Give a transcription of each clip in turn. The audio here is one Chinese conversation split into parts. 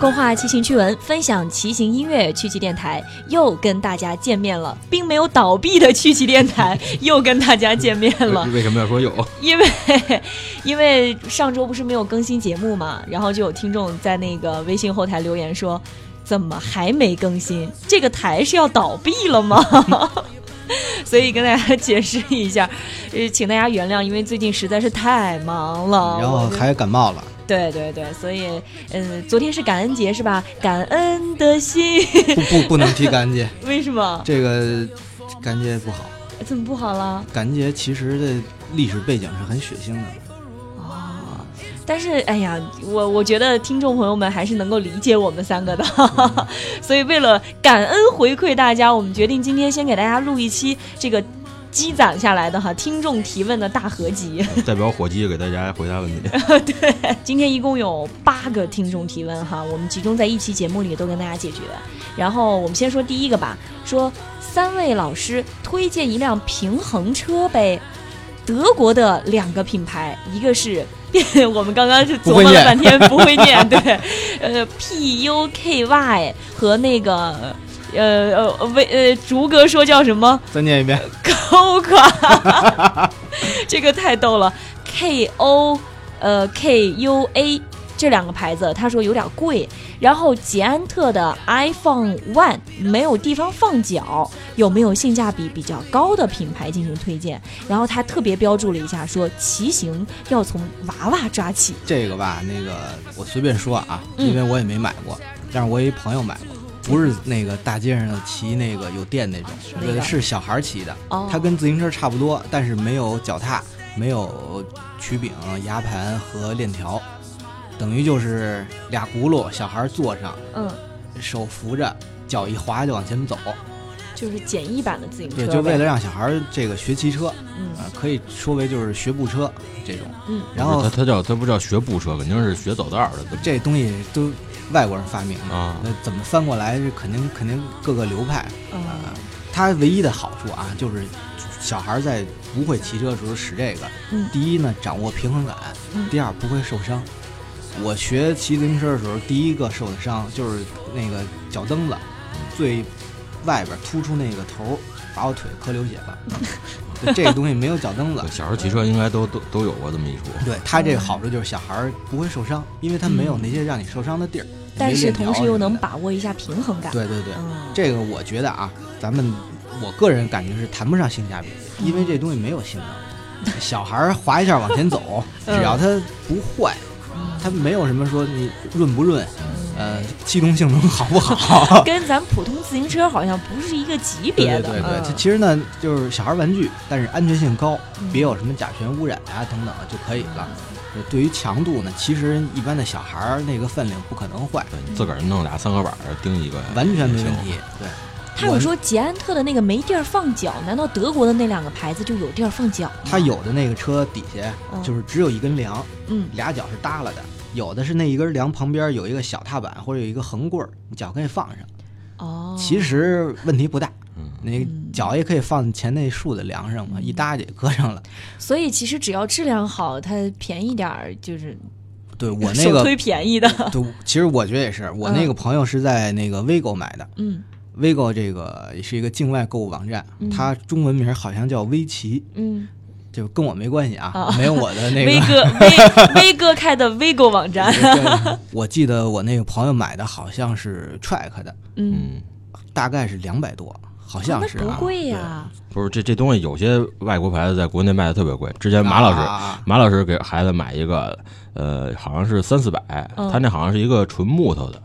共话骑行趣闻，分享骑行音乐，趣奇电台又跟大家见面了，并没有倒闭的趣奇电台 又跟大家见面了。为什么要说有？因为 因为上周不是没有更新节目嘛，然后就有听众在那个微信后台留言说，怎么还没更新？这个台是要倒闭了吗？所以跟大家解释一下，呃，请大家原谅，因为最近实在是太忙了，然后还感冒了。对对对，所以，嗯，昨天是感恩节是吧？感恩的心，不不不能提感恩节，为什么？这个感恩节不好。怎么不好了？感恩节其实的历史背景是很血腥的。哦，但是哎呀，我我觉得听众朋友们还是能够理解我们三个的，所以为了感恩回馈大家，我们决定今天先给大家录一期这个。积攒下来的哈，听众提问的大合集，代表火鸡给大家回答问题。对，今天一共有八个听众提问哈，我们集中在一期节目里都跟大家解决。然后我们先说第一个吧，说三位老师推荐一辆平衡车呗，德国的两个品牌，一个是 我们刚刚是琢磨了半天不会念，对，呃，P U K Y 和那个。呃呃，为呃，竹哥说叫什么？再念一遍。高卡，这个太逗了。K O 呃 K U A 这两个牌子，他说有点贵。然后捷安特的 iPhone One 没有地方放脚，有没有性价比比较高的品牌进行推荐？然后他特别标注了一下，说骑行要从娃娃抓起。这个吧，那个我随便说啊，因为我也没买过，但是我一朋友买过。不是那个大街上骑那个有电那种，是小孩骑的。它跟自行车差不多，但是没有脚踏，没有曲柄、牙盘和链条，等于就是俩轱辘，小孩坐上，嗯，手扶着，脚一滑就往前走，就是简易版的自行车。对，就为了让小孩这个学骑车，嗯，可以说为就是学步车这种。嗯，然后他他叫他不叫学步车，肯定是学走道的。这东西都。外国人发明的啊，那怎么翻过来是肯定肯定各个流派啊。它唯一的好处啊，就是小孩在不会骑车的时候使这个，第一呢掌握平衡感，第二不会受伤。我学骑自行车的时候，第一个受的伤就是那个脚蹬子最外边突出那个头，把我腿磕流血了。这个东西没有脚蹬子，小孩骑车应该都都都有过这么一出。对它这个好处就是小孩不会受伤，因为它没有那些让你受伤的地儿。但是同时又能把握一下平衡感。对对对，这个我觉得啊，咱们我个人感觉是谈不上性价比，因为这东西没有性能。小孩滑一下往前走，只要他不坏，他没有什么说你润不润，呃，气动性能好不好，跟咱普通自行车好像不是一个级别的。对对对，其实呢就是小孩玩具，但是安全性高，别有什么甲醛污染啊等等就可以了。对于强度呢，其实一般的小孩儿那个分量不可能坏，对自个儿弄俩三合板钉一个，完全没问题。对，他有说捷安特的那个没地儿放脚，难道德国的那两个牌子就有地儿放脚？他有的那个车底下就是只有一根梁，嗯，俩脚是耷拉的，有的是那一根梁旁边有一个小踏板或者有一个横棍儿，你脚可以放上。哦，其实问题不大。那脚也可以放前那树的梁上嘛，一搭就搁上了。所以其实只要质量好，它便宜点儿就是。对我 那个推便宜的。对，其实我觉得也是。我那个朋友是在那个 Vigo 买的。嗯。Vigo 这个也是一个境外购物网站，它中文名好像叫威奇。嗯。就跟我没关系啊，没有我的那个。威哥，威威哥开的 Vigo 网站。我记得我那个朋友买的好像是 Track 的。嗯。大概是两百多。好像是不贵呀，不是这这东西有些外国牌子在国内卖的特别贵。之前马老师马老师给孩子买一个，呃，好像是三四百，他那好像是一个纯木头的，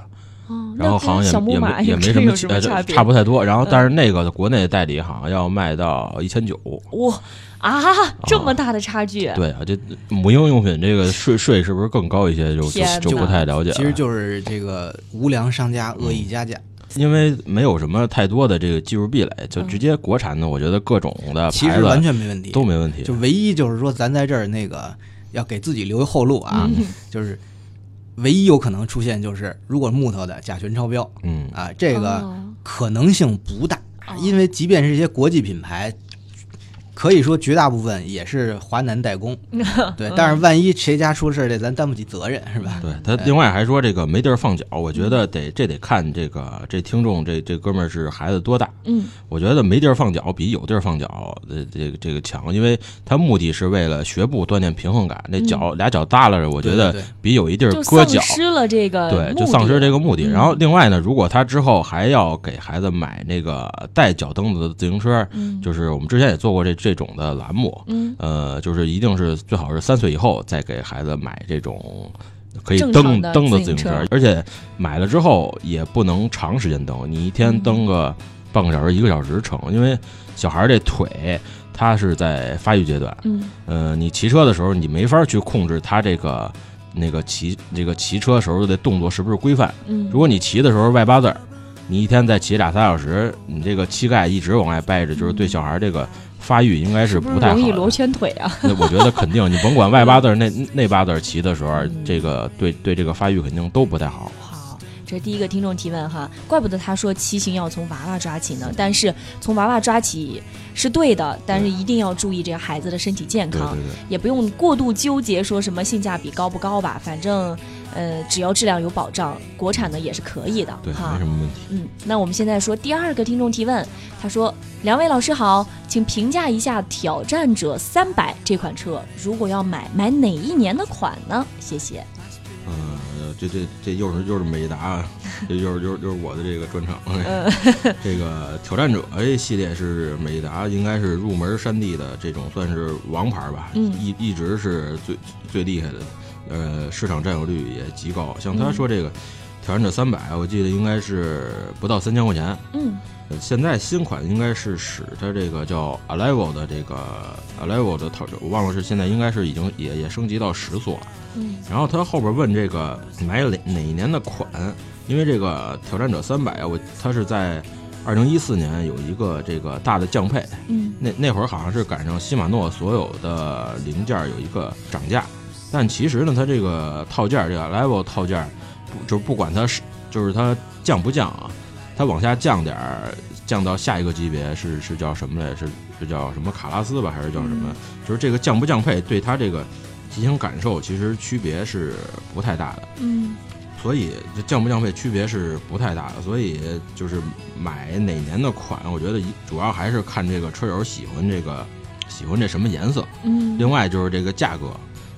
然后好像也也没也没什么差差不太多。然后但是那个国内代理好像要卖到一千九。哇啊，这么大的差距！对啊，这母婴用品这个税税是不是更高一些？就就不太了解。其实就是这个无良商家恶意加价。因为没有什么太多的这个技术壁垒，就直接国产的，我觉得各种的其实完全没问题，都没问题。就唯一就是说，咱在这儿那个要给自己留一后路啊，就是唯一有可能出现就是，如果木头的甲醛超标，嗯啊，这个可能性不大，因为即便是一些国际品牌。可以说绝大部分也是华南代工，对。但是万一谁家出事儿，这咱担不起责任，是吧？对他另外还说这个没地儿放脚，我觉得得这得看这个这听众这这哥们儿是孩子多大。嗯，我觉得没地儿放脚比有地儿放脚的这个这个强，因为他目的是为了学步锻炼平衡感。那脚俩脚耷拉着，我觉得比有一地儿搁脚失了这个对，就丧失这个目的。然后另外呢，如果他之后还要给孩子买那个带脚蹬子的自行车，就是我们之前也做过这这种的栏目，呃，就是一定是最好是三岁以后再给孩子买这种可以蹬蹬的自行车，而且买了之后也不能长时间蹬，你一天蹬个半个小时、一个小时成，因为小孩这腿他是在发育阶段，嗯，呃，你骑车的时候你没法去控制他这个那个骑这个骑车时候的动作是不是规范，嗯，如果你骑的时候外八字儿。你一天再骑俩仨小时，你这个膝盖一直往外掰着，就是对小孩这个发育应该是不太好。容易罗圈腿啊？那我觉得肯定，你甭管外八字那那八字骑的时候，这个对对这个发育肯定都不太好。好，这是第一个听众提问哈，怪不得他说骑行要从娃娃抓起呢。但是从娃娃抓起是对的，但是一定要注意这个孩子的身体健康，也不用过度纠结说什么性价比高不高吧，反正。呃，只要质量有保障，国产的也是可以的，对，没什么问题。嗯，那我们现在说第二个听众提问，他说：“两位老师好，请评价一下挑战者三百这款车，如果要买，买哪一年的款呢？谢谢。”呃，这这这又是又是美达，这又是又是又是我的这个专场。这个挑战者 A 系列是美达，应该是入门山地的这种算是王牌吧，一一直是最最厉害的。呃，市场占有率也极高。像他说这个挑战者三百，我记得应该是不到三千块钱。嗯，现在新款应该是使它这个叫 Alive 的这个 Alive 的套，我忘了是现在应该是已经也也升级到十速了。嗯，然后他后边问这个买哪哪一年的款，因为这个挑战者三百啊，我它是在二零一四年有一个这个大的降配。嗯，那那会儿好像是赶上禧玛诺所有的零件有一个涨价。但其实呢，它这个套件这个 level 套件不就是不管它是就是它降不降啊，它往下降点儿，降到下一个级别是是叫什么来？是是叫什么卡拉斯吧，还是叫什么？就是这个降不降配，对它这个骑行感受其实区别是不太大的。嗯，所以这降不降配区别是不太大的。所以就是买哪年的款，我觉得主要还是看这个车友喜欢这个喜欢这什么颜色。嗯，另外就是这个价格。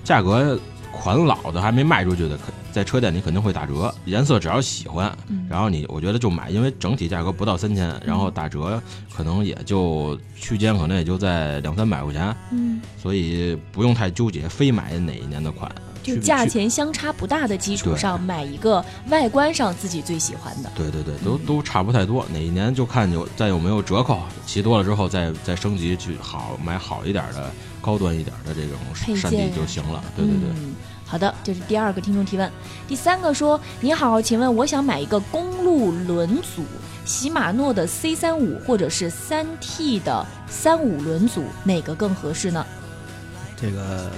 价格款老的还没卖出去的，在车店里肯定会打折。颜色只要喜欢，然后你我觉得就买，因为整体价格不到三千，然后打折可能也就区间可能也就在两三百块钱。嗯，所以不用太纠结，非买哪一年的款。就价钱相差不大的基础上，买一个外观上自己最喜欢的。对对对，都都差不太多。哪一年就看有再有没有折扣，骑多了之后再再升级去好买好一点的。高端一点的这种山地就行了，对对对。好的，这是第二个听众提问。第三个说：“你好，请问我想买一个公路轮组，禧玛诺的 C 三五或者是三 T 的三五轮组，哪个更合适呢？”这个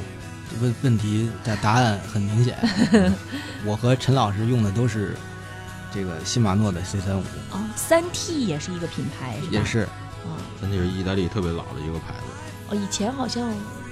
问问题的答案很明显，我和陈老师用的都是这个禧玛诺的 C 三五。哦，三 T 也是一个品牌，是吧？也是。啊，三 T 是意大利特别老的一个牌子。哦，以前好像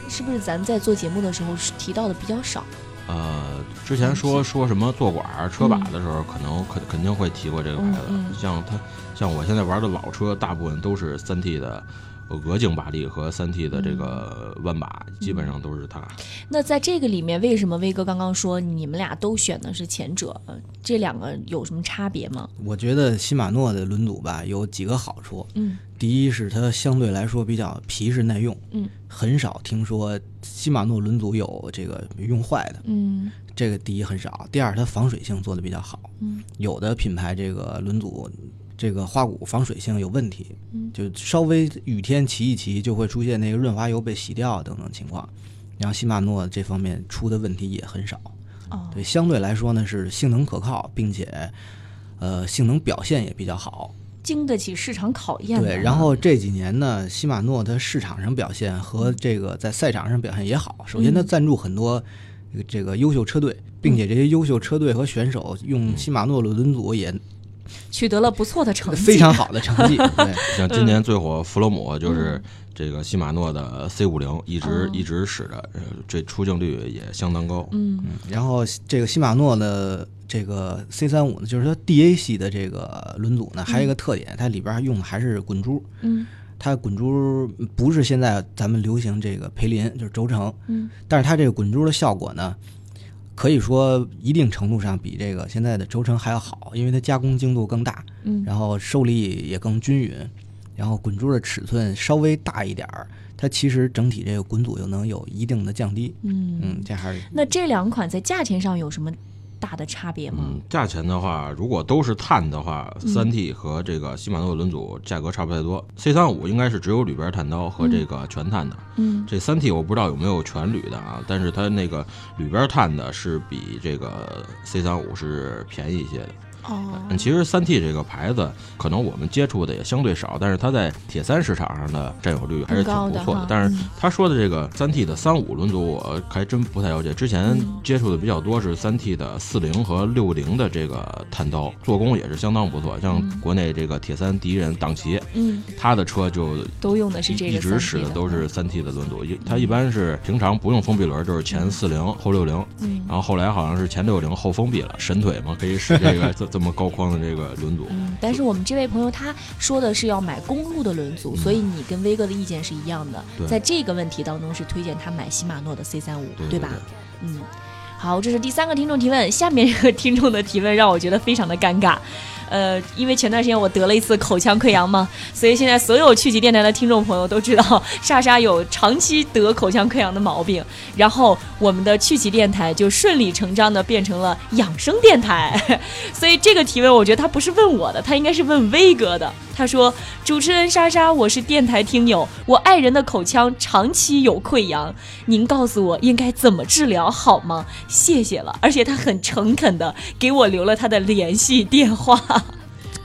是不是咱在做节目的时候提到的比较少？呃，之前说说什么坐管车把的时候，可能肯肯定会提过这个牌子。像它，像我现在玩的老车，大部分都是三 T 的。鹅颈把力和三 T 的这个弯把，基本上都是它。那在这个里面，为什么威哥刚刚说你们俩都选的是前者？这两个有什么差别吗？我觉得禧玛诺的轮组吧有几个好处。嗯，第一是它相对来说比较皮实耐用。嗯，很少听说禧玛诺轮组有这个用坏的。嗯，这个第一很少。第二，它防水性做的比较好。嗯，有的品牌这个轮组。这个花鼓防水性有问题，嗯，就稍微雨天骑一骑就会出现那个润滑油被洗掉等等情况。然后禧玛诺这方面出的问题也很少，哦，对，相对来说呢是性能可靠，并且，呃，性能表现也比较好，经得起市场考验。对，然后这几年呢，禧玛诺它市场上表现和这个在赛场上表现也好。首先，它赞助很多这个优秀车队，并且这些优秀车队和选手用禧玛诺的轮组也。取得了不错的成绩，非常好的成绩。对，像今年最火弗洛姆就是这个西马诺的 C 五零，一直一直使着，这出镜率也相当高。嗯，然后这个西马诺的这个 C 三五呢，就是它 DA 系的这个轮组呢，还有一个特点，它里边用的还是滚珠。嗯。它滚珠不是现在咱们流行这个培林，就是轴承，嗯，但是它这个滚珠的效果呢，可以说一定程度上比这个现在的轴承还要好，因为它加工精度更大，嗯，然后受力也更均匀，然后滚珠的尺寸稍微大一点儿，它其实整体这个滚阻又能有一定的降低，嗯嗯，这还是那这两款在价钱上有什么？大的差别吗？嗯，价钱的话，如果都是碳的话，三 T 和这个禧玛诺轮组价格差不太多。C 三五应该是只有铝边碳刀和这个全碳的。嗯，这三 T 我不知道有没有全铝的啊，但是它那个铝边碳的是比这个 C 三五是便宜一些的。哦，其实三 T 这个牌子，可能我们接触的也相对少，但是它在铁三市场上的占有率还是挺不错的。但是他说的这个三 T 的三五轮组，我还真不太了解。之前接触的比较多是三 T 的四零和六零的这个碳刀，做工也是相当不错。像国内这个铁三第一人党旗，嗯，他的车就都用的是这个，一直使的都是三 T 的轮组。一他一般是平常不用封闭轮，就是前四零后六零，嗯，然后后来好像是前六零后封闭了，神腿嘛，可以使这个 这这么高框的这个。轮组，嗯，但是我们这位朋友他说的是要买公路的轮组，所以你跟威哥的意见是一样的，在这个问题当中是推荐他买禧玛诺的 C 三五，对吧？嗯，好，这是第三个听众提问，下面这个听众的提问让我觉得非常的尴尬。呃，因为前段时间我得了一次口腔溃疡嘛，所以现在所有趣集电台的听众朋友都知道莎莎有长期得口腔溃疡的毛病，然后我们的趣集电台就顺理成章的变成了养生电台，所以这个提问我觉得他不是问我的，他应该是问威哥的。他说：“主持人莎莎，我是电台听友，我爱人的口腔长期有溃疡，您告诉我应该怎么治疗好吗？谢谢了。”而且他很诚恳的给我留了他的联系电话。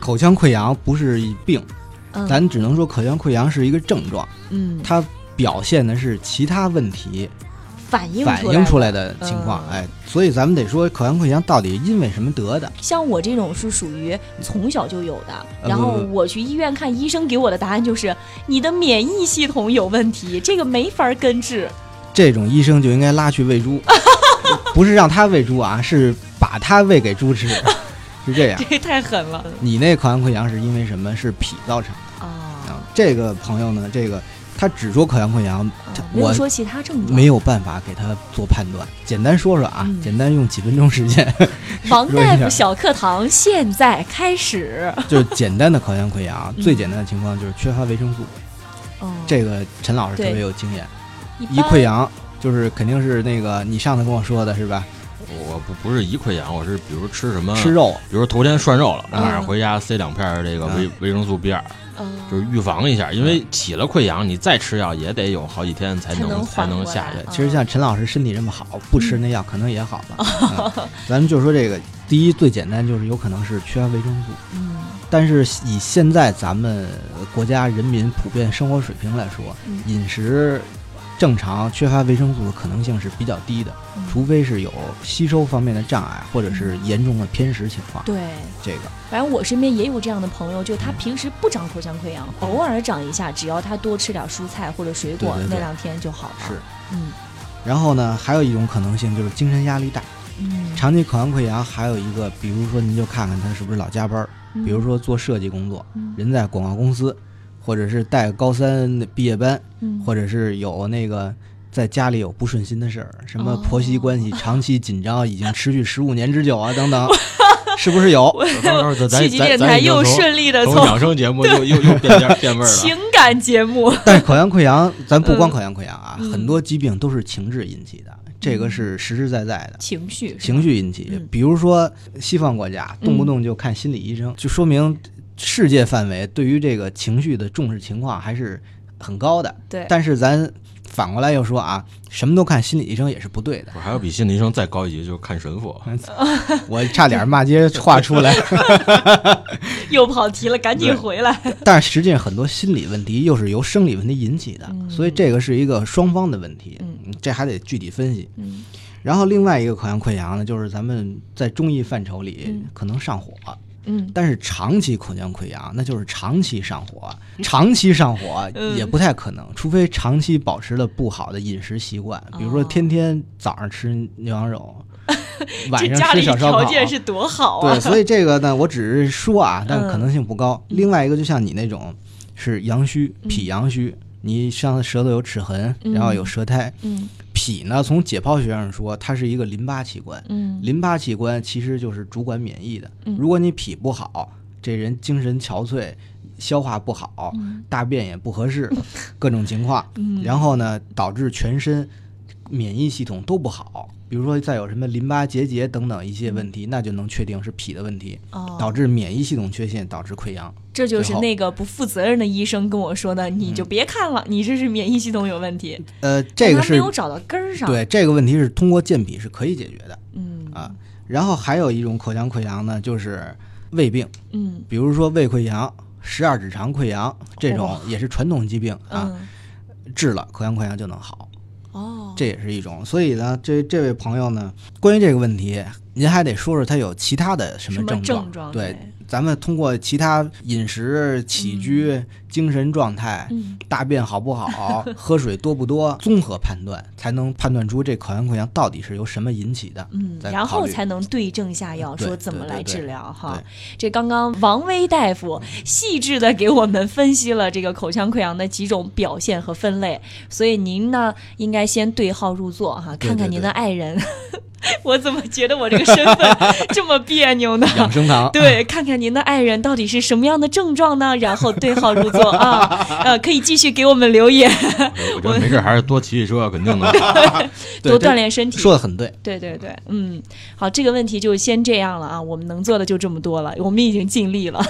口腔溃疡不是病，咱只能说口腔溃疡是一个症状。嗯，它表现的是其他问题。反映反映出来的情况，哎，所以咱们得说口腔溃疡到底因为什么得的？像我这种是属于从小就有的，然后我去医院看医生，给我的答案就是你的免疫系统有问题，这个没法根治。这种医生就应该拉去喂猪，不是让他喂猪啊，是把他喂给猪吃，是这样。这太狠了。你那口腔溃疡是因为什么？是脾造成的啊。这个朋友呢，这个。他只说口腔溃疡，没有说其他症状，没有办法给他做判断。简单说说啊，简单用几分钟时间。王大夫小课堂现在开始。就是简单的口腔溃疡，最简单的情况就是缺乏维生素。哦，这个陈老师特别有经验。一溃疡就是肯定是那个你上次跟我说的是吧？我不不是一溃疡，我是比如吃什么吃肉，比如头天涮肉了，晚上回家塞两片这个维维生素 B 二。就是预防一下，因为起了溃疡，你再吃药也得有好几天才能才能下去。其实像陈老师身体这么好，不吃那药可能也好了。咱们就说这个，第一最简单就是有可能是缺乏维生素。嗯，但是以现在咱们国家人民普遍生活水平来说，饮食。正常缺乏维生素的可能性是比较低的，除非是有吸收方面的障碍，或者是严重的偏食情况。对这个，反正我身边也有这样的朋友，就他平时不长口腔溃疡，偶尔长一下，只要他多吃点蔬菜或者水果，那两天就好了。是，嗯。然后呢，还有一种可能性就是精神压力大。嗯。长期口腔溃疡还有一个，比如说您就看看他是不是老加班，比如说做设计工作，人在广告公司。或者是带高三毕业班，或者是有那个在家里有不顺心的事儿，什么婆媳关系 长期紧张，已经持续十五年之久啊，等等，是不是有？七级电台又顺利的从养生节目又 又又变变味儿了，情感节目。但是口腔溃疡，咱不光口腔溃疡啊，很多疾病都是情志引起的，这个是实实在在的。情绪，情绪引起。比如说西方国家动不动就看心理医生，就说明。世界范围对于这个情绪的重视情况还是很高的，对。但是咱反过来又说啊，什么都看心理医生也是不对的。我还要比心理医生再高一级，就是看神父。我差点骂街话出来，又跑题了，赶紧回来。但是实际上很多心理问题又是由生理问题引起的，所以这个是一个双方的问题，嗯，这还得具体分析。嗯。然后另外一个口腔溃疡呢，就是咱们在中医范畴里可能上火。嗯，但是长期口腔溃疡那就是长期上火，长期上火也不太可能，除非长期保持了不好的饮食习惯，比如说天天早上吃牛羊肉。晚上吃小烧烤，条件是多好啊！对，所以这个呢，我只是说啊，但可能性不高。另外一个，就像你那种是阳虚，脾阳虚，你上舌头有齿痕，然后有舌苔。嗯，脾呢，从解剖学上说，它是一个淋巴器官。嗯，淋巴器官其实就是主管免疫的。如果你脾不好，这人精神憔悴，消化不好，大便也不合适，各种情况。然后呢，导致全身免疫系统都不好。比如说，再有什么淋巴结节等等一些问题，那就能确定是脾的问题，导致免疫系统缺陷，导致溃疡。这就是那个不负责任的医生跟我说的，你就别看了，你这是免疫系统有问题。呃，这个是没有找到根儿上。对，这个问题是通过健脾是可以解决的。嗯啊，然后还有一种口腔溃疡呢，就是胃病。嗯，比如说胃溃疡、十二指肠溃疡这种也是传统疾病啊，治了口腔溃疡就能好。哦，这也是一种，所以呢，这这位朋友呢，关于这个问题，您还得说说他有其他的什么症状？对。咱们通过其他饮食、起居、精神状态、大便好不好、喝水多不多，综合判断，才能判断出这口腔溃疡到底是由什么引起的。嗯，然后才能对症下药，说怎么来治疗哈。这刚刚王威大夫细致的给我们分析了这个口腔溃疡的几种表现和分类，所以您呢应该先对号入座哈，看看您的爱人。我怎么觉得我这个身份 这么别扭呢？养生堂，对，看看您的爱人到底是什么样的症状呢？然后对号入座啊，呃，可以继续给我们留言。我觉得没事，还是多骑骑车，肯定能多锻炼身体。说的很对，对对对，嗯，好，这个问题就先这样了啊，我们能做的就这么多了，我们已经尽力了。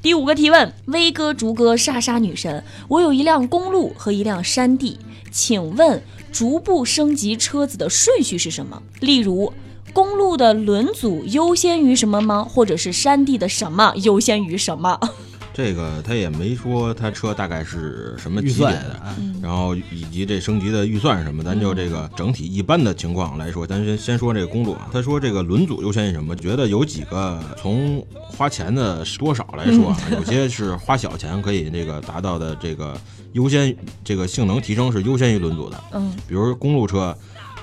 第五个提问：威哥、竹哥、莎莎女神，我有一辆公路和一辆山地，请问？逐步升级车子的顺序是什么？例如，公路的轮组优先于什么吗？或者是山地的什么优先于什么？这个他也没说他车大概是什么级别的，然后以及这升级的预算是什么？咱就这个整体一般的情况来说，咱先先说这个公路啊。他说这个轮组优先于什么？觉得有几个从花钱的多少来说，有些是花小钱可以这个达到的这个。优先这个性能提升是优先于轮组的，嗯，比如公路车，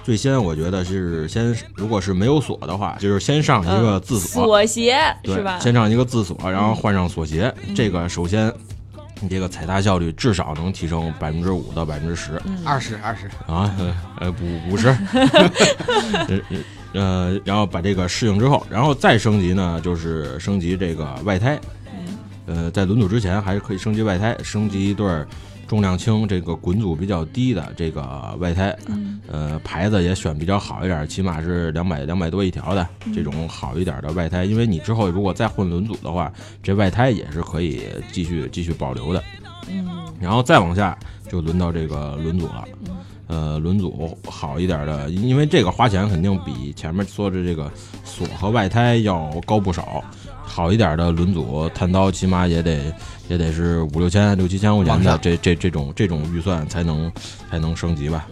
最先我觉得是先，如果是没有锁的话，就是先上一个自锁。锁鞋，是吧？先上一个自锁，然后换上锁鞋，这个首先你这个踩踏效率至少能提升百分之五到百分之十，二十二十。啊，呃五五十，呃，然后把这个适应之后，然后再升级呢，就是升级这个外胎，呃，在轮组之前还是可以升级外胎，升级一对儿。重量轻，这个滚阻比较低的这个外胎，呃，牌子也选比较好一点，起码是两百两百多一条的这种好一点的外胎。因为你之后如果再混轮组的话，这外胎也是可以继续继续保留的。嗯，然后再往下就轮到这个轮组了，呃，轮组好一点的，因为这个花钱肯定比前面说的这个锁和外胎要高不少。好一点的轮组，探刀起码也得也得是五六千、六七千块钱的这这这种这种预算才能才能升级吧。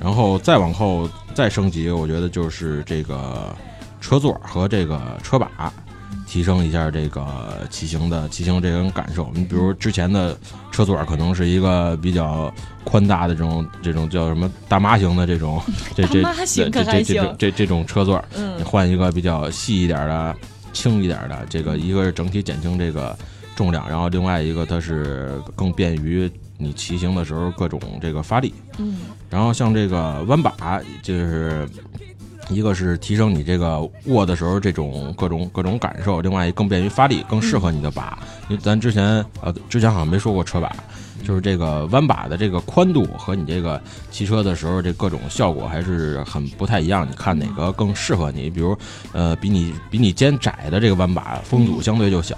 然后再往后再升级，我觉得就是这个车座和这个车把，提升一下这个骑行的骑行这种感受。你比如之前的车座可能是一个比较宽大的这种这种叫什么大妈型的这种 这这这这这这这种车座，你换一个比较细一点的。轻一点的这个，一个是整体减轻这个重量，然后另外一个它是更便于你骑行的时候各种这个发力。嗯，然后像这个弯把，就是一个是提升你这个握的时候这种各种各种感受，另外更便于发力，更适合你的把。因为咱之前呃之前好像没说过车把。就是这个弯把的这个宽度和你这个骑车的时候这各种效果还是很不太一样。你看哪个更适合你？比如，呃，比你比你肩窄的这个弯把风阻相对就小，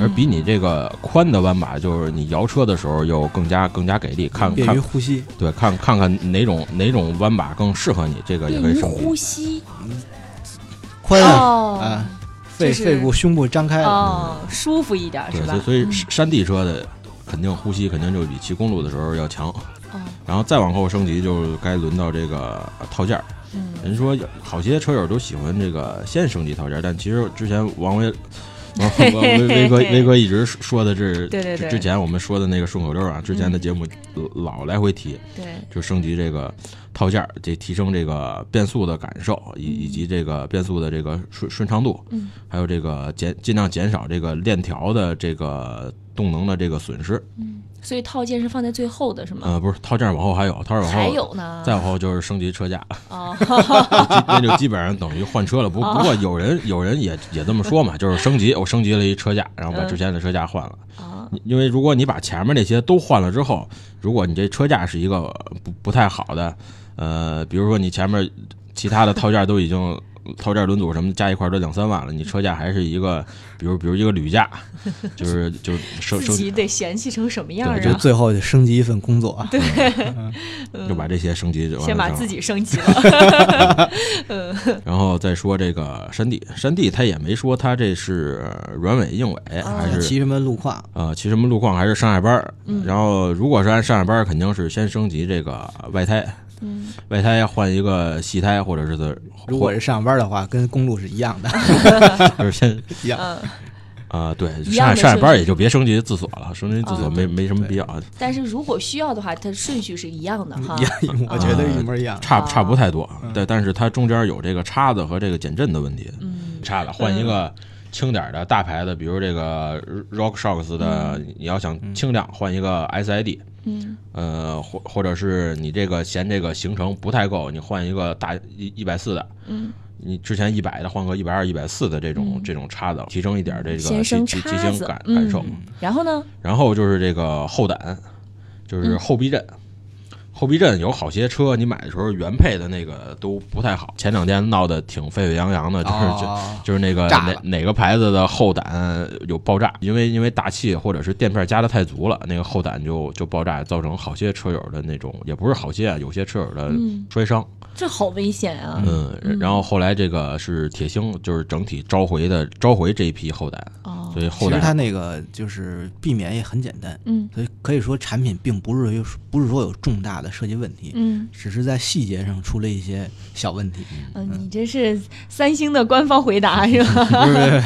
而比你这个宽的弯把，就是你摇车的时候又更加更加给力。看便于呼吸。对，看看看哪种哪种弯把更适合你，这个也可以升呼吸。宽啊，肺肺部胸部张开哦，舒服一点是吧？所以山地车的。肯定呼吸肯定就比骑公路的时候要强，然后再往后升级就该轮到这个套件儿。人说好些车友都喜欢这个先升级套件，但其实之前王威威威哥威哥一直说的是，对，之前我们说的那个顺口溜啊，之前的节目老来回提，对，就升级这个套件，这提升这个变速的感受，以以及这个变速的这个顺顺畅度，嗯，还有这个减尽量减少这个链条的这个动能的这个损失，嗯。所以套件是放在最后的是吗？呃，不是，套件往后还有，套件往后还有呢。再往后就是升级车架，哦，那就基本上等于换车了。不不过有人有人也也这么说嘛，就是升级，我升级了一车架，然后把之前的车架换了。因为如果你把前面那些都换了之后，如果你这车架是一个不不太好的，呃，比如说你前面其他的套件都已经。套件、轮组什么加一块都两三万了，你车架还是一个，比如比如一个铝架，就是就升升级得嫌弃成什么样啊？就最后就升级一份工作，对，就把这些升级就，先把自己升级了。嗯，然后再说这个山地，山地他也没说他这是软尾硬尾还是骑什么路况啊？骑什么路况还是上下班？然后如果是按上下班，肯定是先升级这个外胎。嗯，外胎换一个细胎，或者是如果是上班的话，跟公路是一样的，就是先 一样。啊，对，上上下班也就别升级自锁了，升级自锁没没什么必要。但是如果需要的话，它顺序是一样的哈，一样，我觉得一模一样，差差不太多。对，但是它中间有这个叉子和这个减震的问题，嗯，叉子换一个轻点的大牌的，比如这个 RockShox 的，你要想轻量，换一个 SID。嗯，呃，或或者是你这个嫌这个行程不太够，你换一个大一一百四的，嗯，你之前一百的换个一百二、一百四的这种这种叉子，提升一点这个骑骑行感感受。然后呢？然后就是这个后胆，就是后避震。后避震有好些车，你买的时候原配的那个都不太好。前两天闹得挺沸沸扬扬的，就是就就是那个哪哪个牌子的后胆有爆炸，因为因为大气或者是垫片加的太足了，那个后胆就就爆炸，造成好些车友的那种，也不是好些啊，有些车友的摔伤。这好危险啊！嗯，然后后来这个是铁星，就是整体召回的召回这一批后胆。哦，所以后胆它那个就是避免也很简单。嗯，所以可以说产品并不是有不是说有重大的设计问题。嗯，只是在细节上出了一些小问题。嗯，你这是三星的官方回答是吧？不是。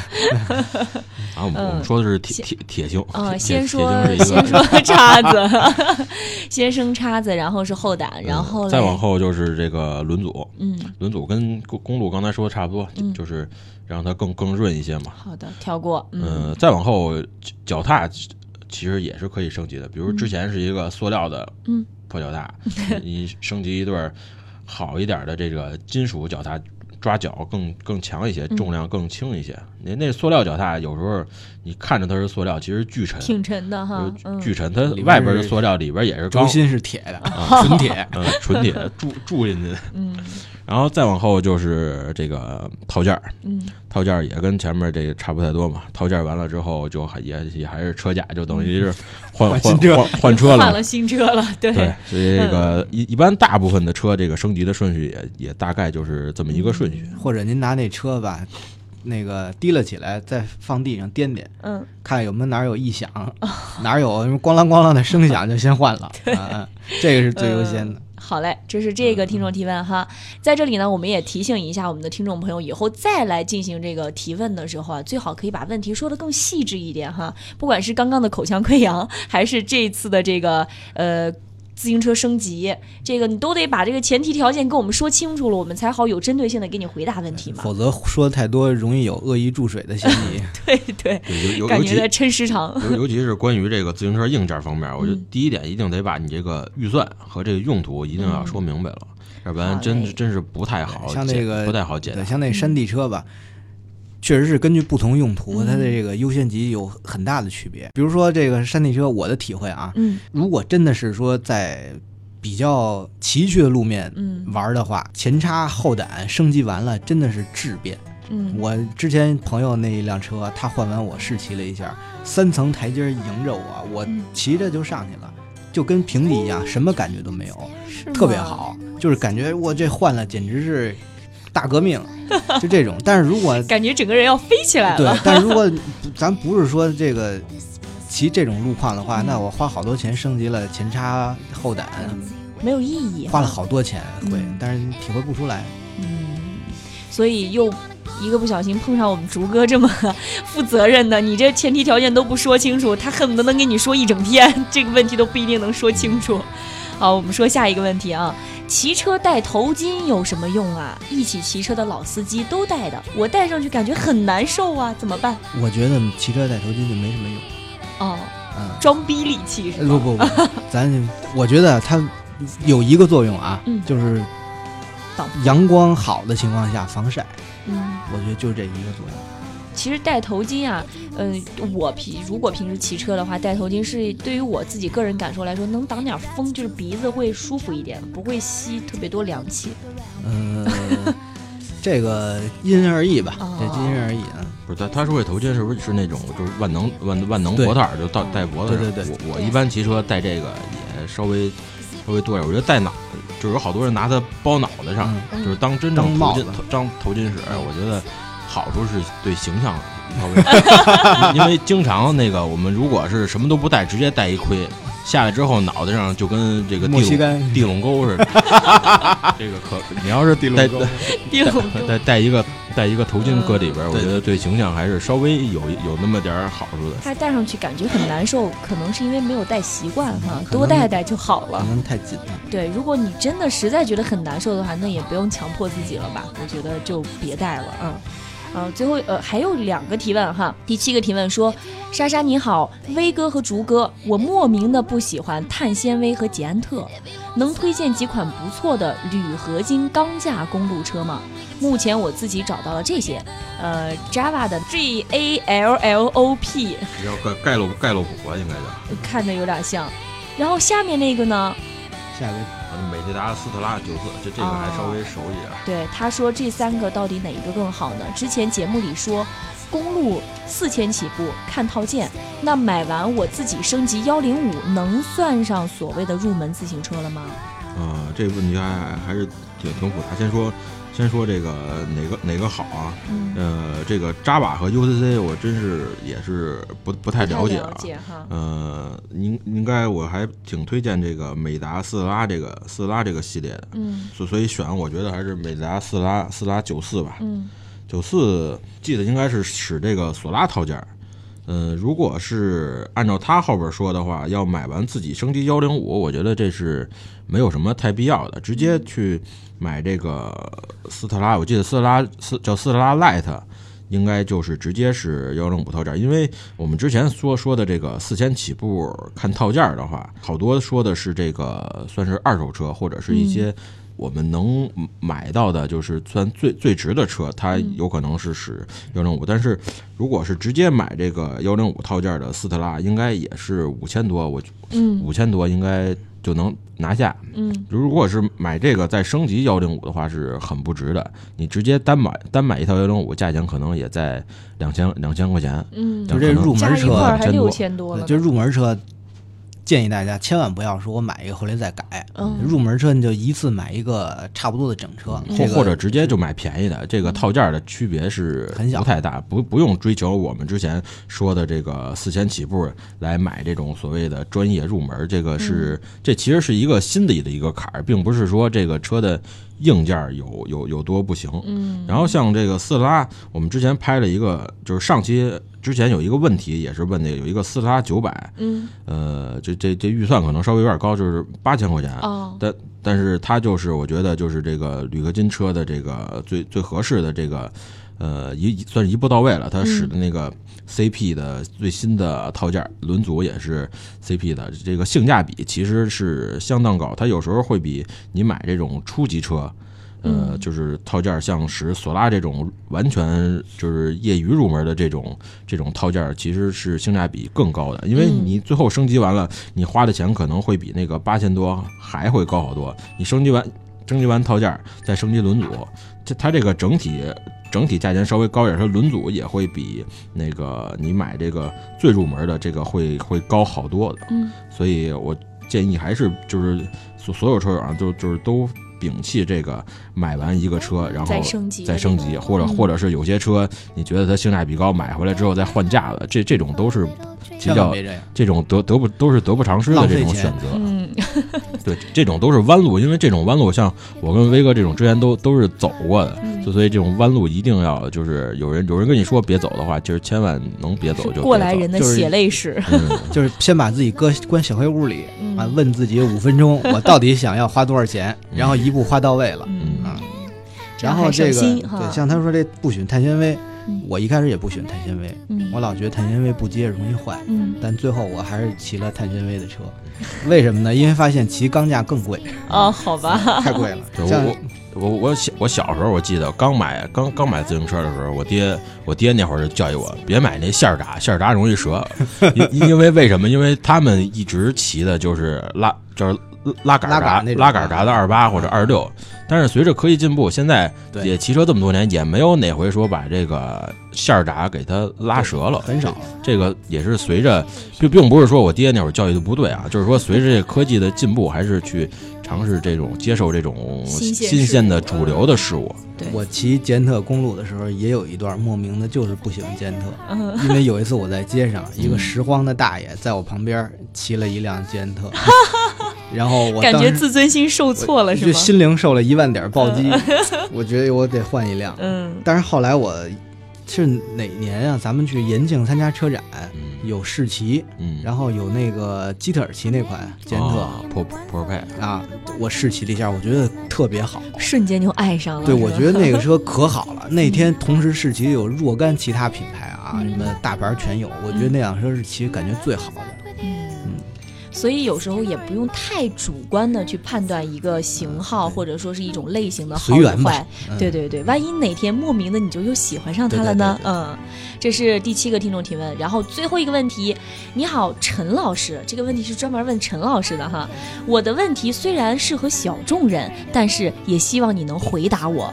啊，我们说的是铁铁铁锈。啊，先说先说 叉子，先生叉子，然后是后胆，然后再往后就是这个轮组。嗯，轮组跟公公路刚才说的差不多，就是让它更更润一些嘛。好的，跳过。嗯，再往后脚踏其实也是可以升级的，比如之前是一个塑料的，嗯，破脚踏，你升级一对好一点的这个金属脚踏。抓脚更更强一些，重量更轻一些。那那塑料脚踏有时候你看着它是塑料，其实巨沉，挺沉的哈，巨沉。它外边的塑料里边也是中心是铁的，纯铁，嗯，纯铁铸铸进去。嗯。然后再往后就是这个套件儿，嗯，套件儿也跟前面这个差不太多嘛。套件儿完了之后，就还也也还是车架，就等于是换换换换车了，换了新车了，对。对，所以这个一一般大部分的车，这个升级的顺序也也大概就是这么一个顺序。或者您拿那车吧，那个提了起来，再放地上颠颠，嗯，看有没有哪有异响，哪有什么咣啷咣啷的声响，就先换了，啊，这个是最优先的。好嘞，这是这个听众提问哈，在这里呢，我们也提醒一下我们的听众朋友，以后再来进行这个提问的时候啊，最好可以把问题说的更细致一点哈，不管是刚刚的口腔溃疡，还是这次的这个呃。自行车升级，这个你都得把这个前提条件跟我们说清楚了，我们才好有针对性的给你回答问题嘛。否则说的太多，容易有恶意注水的嫌疑。对对，感觉在抻时长。尤尤其是关于这个自行车硬件方面，我觉得第一点一定得把你这个预算和这个用途一定要说明白了，要不然真真是不太好。像那个不太好解。像那山地车吧。确实是根据不同用途，它的这个优先级有很大的区别。比如说这个山地车，我的体会啊，嗯，如果真的是说在比较崎岖的路面玩的话，前叉后胆升级完了真的是质变。嗯，我之前朋友那一辆车，他换完我试骑了一下，三层台阶迎着我，我骑着就上去了，就跟平地一样，什么感觉都没有，特别好，就是感觉我这换了简直是。大革命，就这种。但是如果 感觉整个人要飞起来了，对。但如果咱不是说这个骑这种路况的话，那我花好多钱升级了前叉后胆，没有意义。花了好多钱会，但是体会不出来。嗯，所以又一个不小心碰上我们竹哥这么 负责任的，你这前提条件都不说清楚，他恨不得能跟你说一整天，这个问题都不一定能说清楚。好，我们说下一个问题啊，骑车戴头巾有什么用啊？一起骑车的老司机都戴的，我戴上去感觉很难受啊，怎么办？我觉得骑车戴头巾就没什么用。哦，嗯，装逼利器是吧？不不不，咱我觉得它有一个作用啊，就是阳光好的情况下防晒。嗯，我觉得就这一个作用。其实戴头巾啊，嗯，我平如果平时骑车的话，戴头巾是对于我自己个人感受来说，能挡点风，就是鼻子会舒服一点，不会吸特别多凉气。嗯，这个因人而异吧，这因人而异啊。不是他，他说这头巾是不是是那种就是万能万万能脖套，就戴戴脖子上？对对对。我我一般骑车戴这个也稍微稍微多点，我觉得戴脑，就是有好多人拿它包脑袋上，就是当真正头巾当头巾使，我觉得。好处是对形象，因为经常那个我们如果是什么都不戴，直接戴一盔下来之后，脑袋上就跟这个地龙地龙沟似的。这个可你要是戴戴戴一个戴一个头巾搁里边，我觉得对形象还是稍微有有那么点好处的。他戴上去感觉很难受，可能是因为没有戴习惯哈，多戴戴就好了。可能太紧了。对，如果你真的实在觉得很难受的话，那也不用强迫自己了吧？我觉得就别戴了，嗯。嗯，最后呃还有两个提问哈。第七个提问说：莎莎你好，威哥和竹哥，我莫名的不喜欢碳纤维和捷安特，能推荐几款不错的铝合金钢架公路车吗？目前我自己找到了这些，呃，Java 的 G A L L O P，叫盖盖洛盖洛普吧，应该叫，看着有点像。然后下面那个呢？下一个。美捷达斯特拉九四，就这个还稍微熟一点。对，他说这三个到底哪一个更好呢？之前节目里说，公路四千起步看套件，那买完我自己升级幺零五，能算上所谓的入门自行车了吗？啊，这个问题还还是挺挺复杂。先说。先说这个哪个哪个好啊？呃，这个扎瓦和 UCC 我真是也是不不太了解啊。呃，应应该我还挺推荐这个美达四拉这个四拉这个系列的。嗯。所所以选我觉得还是美达四拉四拉九四吧。嗯。九四记得应该是使这个索拉套件。嗯，如果是按照他后边说的话，要买完自己升级幺零五，我觉得这是没有什么太必要的，直接去。买这个斯特拉，我记得斯特拉斯叫斯特拉 Light，应该就是直接是幺零五套件，因为我们之前说说的这个四千起步看套件的话，好多说的是这个算是二手车或者是一些我们能买到的，就是算最最值的车，它有可能是使幺零五，但是如果是直接买这个幺零五套件的斯特拉，应该也是五千多，我嗯五千多应该。就能拿下。嗯，如果是买这个再升级幺零五的话，是很不值的。你直接单买单买一套幺零五，价钱可能也在两千两千块钱。嗯，就这入门车还六千多就入门车。建议大家千万不要说我买一个回来再改，入门车你就一次买一个差不多的整车，或或者直接就买便宜的。这个套件的区别是很小，不太大，不不用追求我们之前说的这个四千起步来买这种所谓的专业入门。这个是这其实是一个心理的一个坎儿，并不是说这个车的硬件有有有多不行。嗯，然后像这个斯拉，我们之前拍了一个，就是上期。之前有一个问题，也是问那个有一个斯特拉九百，嗯，呃，这这这预算可能稍微有点高，就是八千块钱，哦，但但是它就是我觉得就是这个铝合金车的这个最最合适的这个，呃，一算是一步到位了。它使的那个 CP 的最新的套件，轮组也是 CP 的，这个性价比其实是相当高。它有时候会比你买这种初级车。呃，就是套件像使索拉这种完全就是业余入门的这种这种套件，其实是性价比更高的，因为你最后升级完了，你花的钱可能会比那个八千多还会高好多。你升级完升级完套件，再升级轮组，这它这个整体整体价钱稍微高一点，它轮组也会比那个你买这个最入门的这个会会高好多的。嗯，所以我建议还是就是所所有车友啊，就就是都。摒弃这个，买完一个车，然后再升级，再升级，或者或者是有些车，你觉得它性价比高，买回来之后再换价的，这这种都是比较这种得得不都是得不偿失的这种选择。嗯 对，这种都是弯路，因为这种弯路，像我跟威哥这种之前都都是走过的，就所以这种弯路一定要就是有人有人跟你说别走的话，就是千万能别走就过来人的血泪史，就是先把自己搁关小黑屋里啊，问自己五分钟，我到底想要花多少钱，然后一步花到位了啊。然后这个对，像他说这不选碳纤维。我一开始也不选碳纤维，我老觉得碳纤维不结实容易坏，但最后我还是骑了碳纤维的车，为什么呢？因为发现骑钢架更贵哦，好吧，太贵了。我我我小我小时候我记得刚买刚刚买自行车的时候，我爹我爹那会儿就教育我别买那线儿闸，线儿闸容易折，因因为为什么？因为他们一直骑的就是拉就是。拉杆闸、拉杆闸的二八或者二六，但是随着科技进步，现在也骑车这么多年，也没有哪回说把这个线闸给它拉折了，很少。这个也是随着，并并不是说我爹那会儿教育的不对啊，就是说随着这科技的进步，还是去尝试这种接受这种新鲜的主流的事物。我骑捷特公路的时候，也有一段莫名的就是不喜欢捷特，因为有一次我在街上，一个拾荒的大爷在我旁边骑了一辆捷特。然后我感觉自尊心受挫了，是吗？就心灵受了一万点暴击，我觉得我得换一辆。嗯，但是后来我是哪年啊？咱们去延庆参加车展，有世奇，嗯，然后有那个基特尔奇那款捷特破破配啊，我试骑了一下，我觉得特别好，瞬间就爱上了。对，我觉得那个车可好了。那天同时试骑有若干其他品牌啊，什么大牌全有，我觉得那辆车是骑感觉最好的。所以有时候也不用太主观的去判断一个型号或者说是一种类型的好与坏。对对对，万一哪天莫名的你就又喜欢上它了呢？嗯，这是第七个听众提问，然后最后一个问题，你好，陈老师，这个问题是专门问陈老师的哈。我的问题虽然适合小众人，但是也希望你能回答我。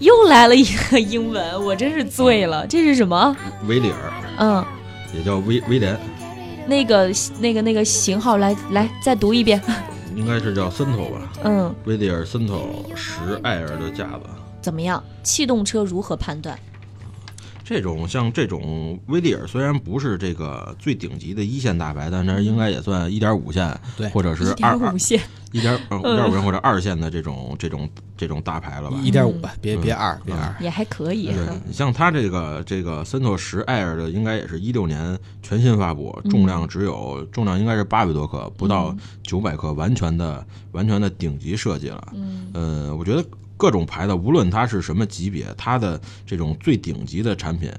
又来了一个英文，我真是醉了，这是什么？威里尔，嗯，也叫威威廉。那个那个那个型号，来来再读一遍，应该是叫森头吧？嗯，威利尔森头十 Air 的架子怎么样？气动车如何判断？这种像这种威利尔虽然不是这个最顶级的一线大牌，但是应该也算一点五线，对，或者是二五线。一点嗯，一点五线或者二线的这种这种这种大牌了吧？一点五吧，别别二，别二也还可以。对你像它这个这个森特十 Air 的，应该也是一六年全新发布，重量只有重量应该是八百多克，不到九百克，完全的完全的顶级设计了。嗯，呃，我觉得各种牌子，无论它是什么级别，它的这种最顶级的产品，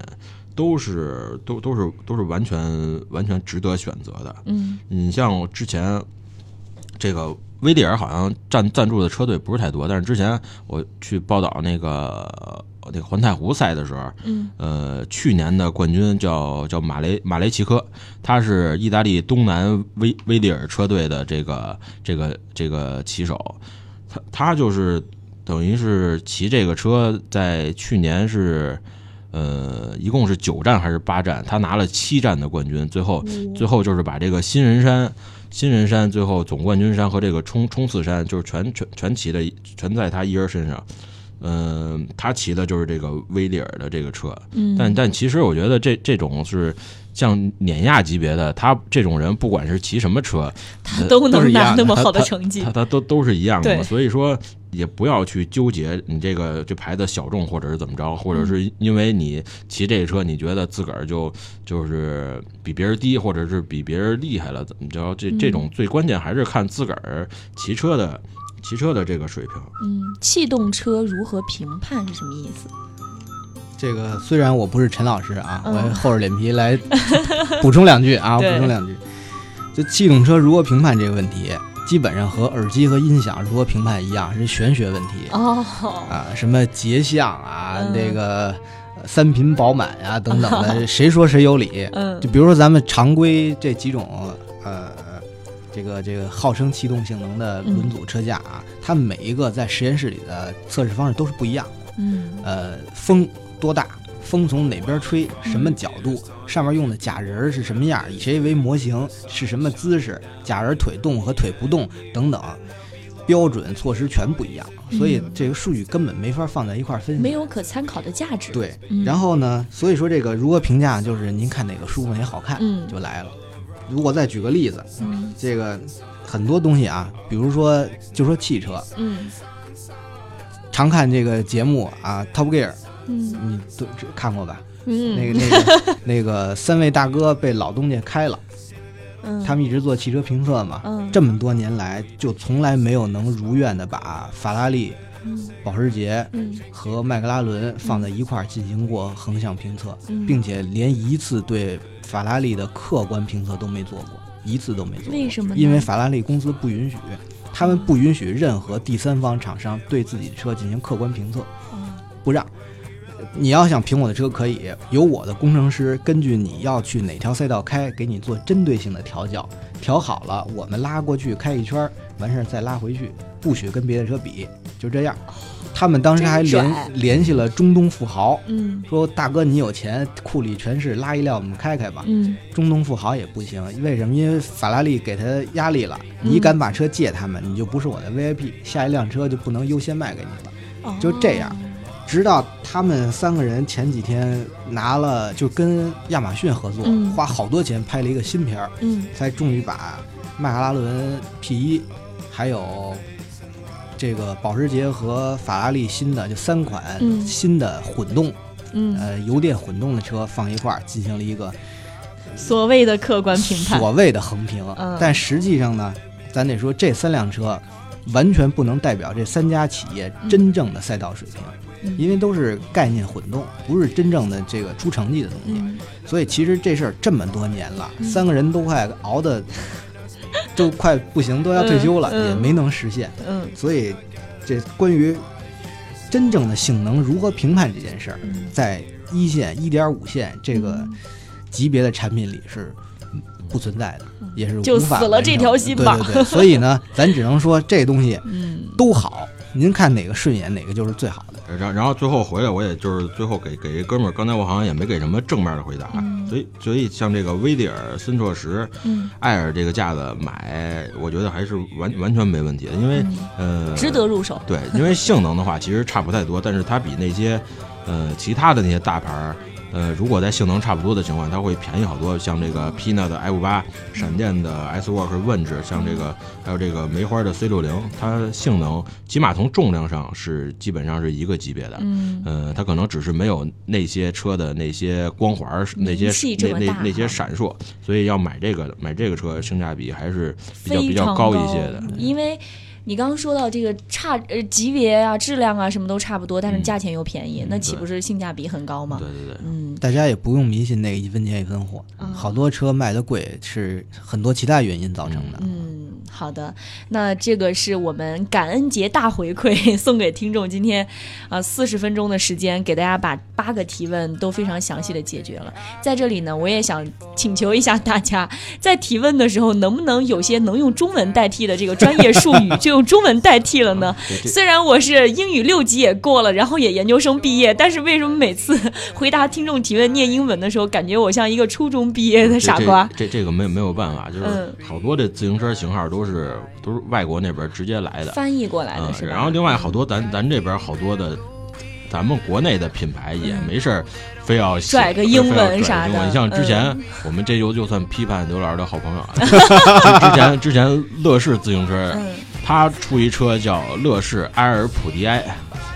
都是都都是都是完全完全值得选择的。嗯，你像之前这个。威利尔好像赞赞助的车队不是太多，但是之前我去报道那个那个环太湖赛的时候，嗯，呃，去年的冠军叫叫马雷马雷奇科，他是意大利东南威威利尔车队的这个这个这个骑手，他他就是等于是骑这个车，在去年是呃一共是九站还是八站，他拿了七站的冠军，最后最后就是把这个新人山。新人山最后总冠军山和这个冲冲刺山就是全全全骑的全在他一人身上，嗯，他骑的就是这个威利尔的这个车，嗯，但但其实我觉得这这种是像碾压级别的，他这种人不管是骑什么车，他都能拿那么好的成绩，他他都都是一样的，所以说。也不要去纠结你这个这牌子小众或者是怎么着，或者是因为你骑这个车，你觉得自个儿就就是比别人低，或者是比别人厉害了，怎么着？这这种最关键还是看自个儿骑车的骑车的这个水平。嗯，气动车如何评判是什么意思？这个虽然我不是陈老师啊，我厚着脸皮来补充两句啊，补充两句。就气动车如何评判这个问题？基本上和耳机和音响如何评判一样，是玄学问题哦啊，什么节相啊，那个三频饱满啊等等的，谁说谁有理？嗯，就比如说咱们常规这几种呃，这个这个号称气动性能的轮组车架啊，它每一个在实验室里的测试方式都是不一样的。嗯，呃，风多大？风从哪边吹？什么角度？上面用的假人是什么样？以谁为模型？是什么姿势？假人腿动和腿不动等等，标准措施全不一样，所以这个数据根本没法放在一块分析，没有可参考的价值。对，然后呢？所以说这个如何评价？就是您看哪个舒服哪好看就来了。如果再举个例子，这个很多东西啊，比如说就说汽车，嗯，常看这个节目啊，Top Gear，嗯，你都看过吧？嗯，那个那个那个三位大哥被老东家开了，嗯，他们一直做汽车评测嘛，嗯，这么多年来就从来没有能如愿的把法拉利、保时捷和迈克拉伦放在一块儿进行过横向评测，并且连一次对法拉利的客观评测都没做过，一次都没做。为什么？因为法拉利公司不允许，他们不允许任何第三方厂商对自己的车进行客观评测，不让。你要想评我的车，可以由我的工程师根据你要去哪条赛道开，给你做针对性的调教，调好了，我们拉过去开一圈，完事儿再拉回去，不许跟别的车比，就这样。他们当时还联联系了中东富豪，嗯，说大哥你有钱，库里全是，拉一辆我们开开吧。嗯，中东富豪也不行，为什么？因为法拉利给他压力了，你敢把车借他们，你就不是我的 VIP，下一辆车就不能优先卖给你了，就这样。直到他们三个人前几天拿了，就跟亚马逊合作，花好多钱拍了一个新片儿，嗯，才终于把迈拉伦 P 一，还有这个保时捷和法拉利新的就三款新的混动，嗯，呃，油电混动的车放一块儿进行了一个所谓的客观评判，所谓的横评，但实际上呢，咱得说这三辆车完全不能代表这三家企业真正的赛道水平。因为都是概念混动，不是真正的这个出成绩的东西，所以其实这事儿这么多年了，三个人都快熬的都快不行，都要退休了，也没能实现。嗯，所以这关于真正的性能如何评判这件事儿，在一线、一点五线这个级别的产品里是不存在的，也是就死了这条心吧。对对对，所以呢，咱只能说这东西 都好，您看哪个顺眼，哪个就是最好的。然然后最后回来，我也就是最后给给一哥们儿，刚才我好像也没给什么正面的回答，所以所以像这个威迪尔、森绰什、艾尔这个架子买，我觉得还是完完全没问题的，因为呃值得入手。对，因为性能的话其实差不太多，但是它比那些呃其他的那些大牌儿。呃，如果在性能差不多的情况，它会便宜好多。像这个 Pina 的 F 八，闪电的 S Work 问智，像这个还有这个梅花的 C 六零，它性能起码从重量上是基本上是一个级别的。嗯，呃，它可能只是没有那些车的那些光环，那些那那那些闪烁，所以要买这个买这个车性价比还是比较比较高一些的，因为。你刚刚说到这个差呃级别啊质量啊什么都差不多，但是价钱又便宜，那岂不是性价比很高吗？对对对，嗯，大家也不用迷信那个一分钱一分货，好多车卖的贵是很多其他原因造成的。嗯，好的，那这个是我们感恩节大回馈 送给听众，今天啊四十分钟的时间给大家把八个提问都非常详细的解决了。在这里呢，我也想请求一下大家，在提问的时候能不能有些能用中文代替的这个专业术语就。用中文代替了呢？虽然我是英语六级也过了，然后也研究生毕业，但是为什么每次回答听众提问念英文的时候，感觉我像一个初中毕业的傻瓜？这这个没没有办法，就是好多的自行车型号都是都是外国那边直接来的翻译过来的？然后另外好多咱咱这边好多的，咱们国内的品牌也没事儿。非要拽个英文啥的，你像之前我们这就就算批判刘老师的好朋友啊，之前之前乐视自行车，他出一车叫乐视埃尔普迪埃，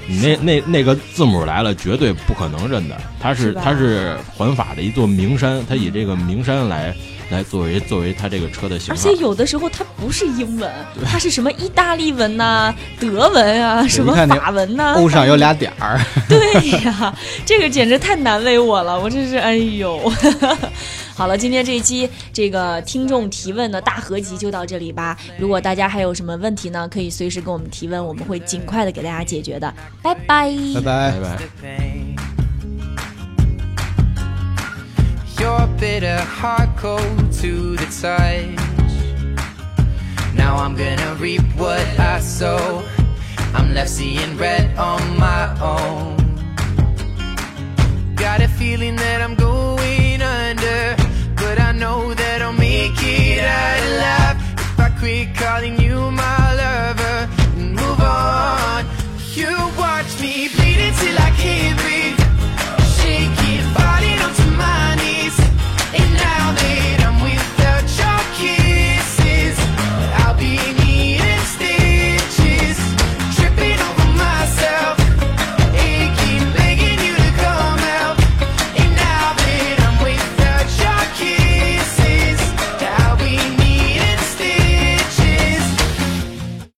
你那那那个字母来了，绝对不可能认的，它是它是环法的一座名山，它以这个名山来。来作为作为它这个车的型号，而且有的时候它不是英文，它是什么意大利文呐、德文啊、什么法文呐，欧上有俩点儿。对呀，这个简直太难为我了，我真是哎呦。好了，今天这一期这个听众提问的大合集就到这里吧。如果大家还有什么问题呢，可以随时跟我们提问，我们会尽快的给大家解决的。拜拜，拜拜，拜拜。your bitter heart cold to the touch. Now I'm gonna reap what I sow. I'm left seeing red on my own. Got a feeling that I'm going under But I know that I'll make it out alive. If I quit calling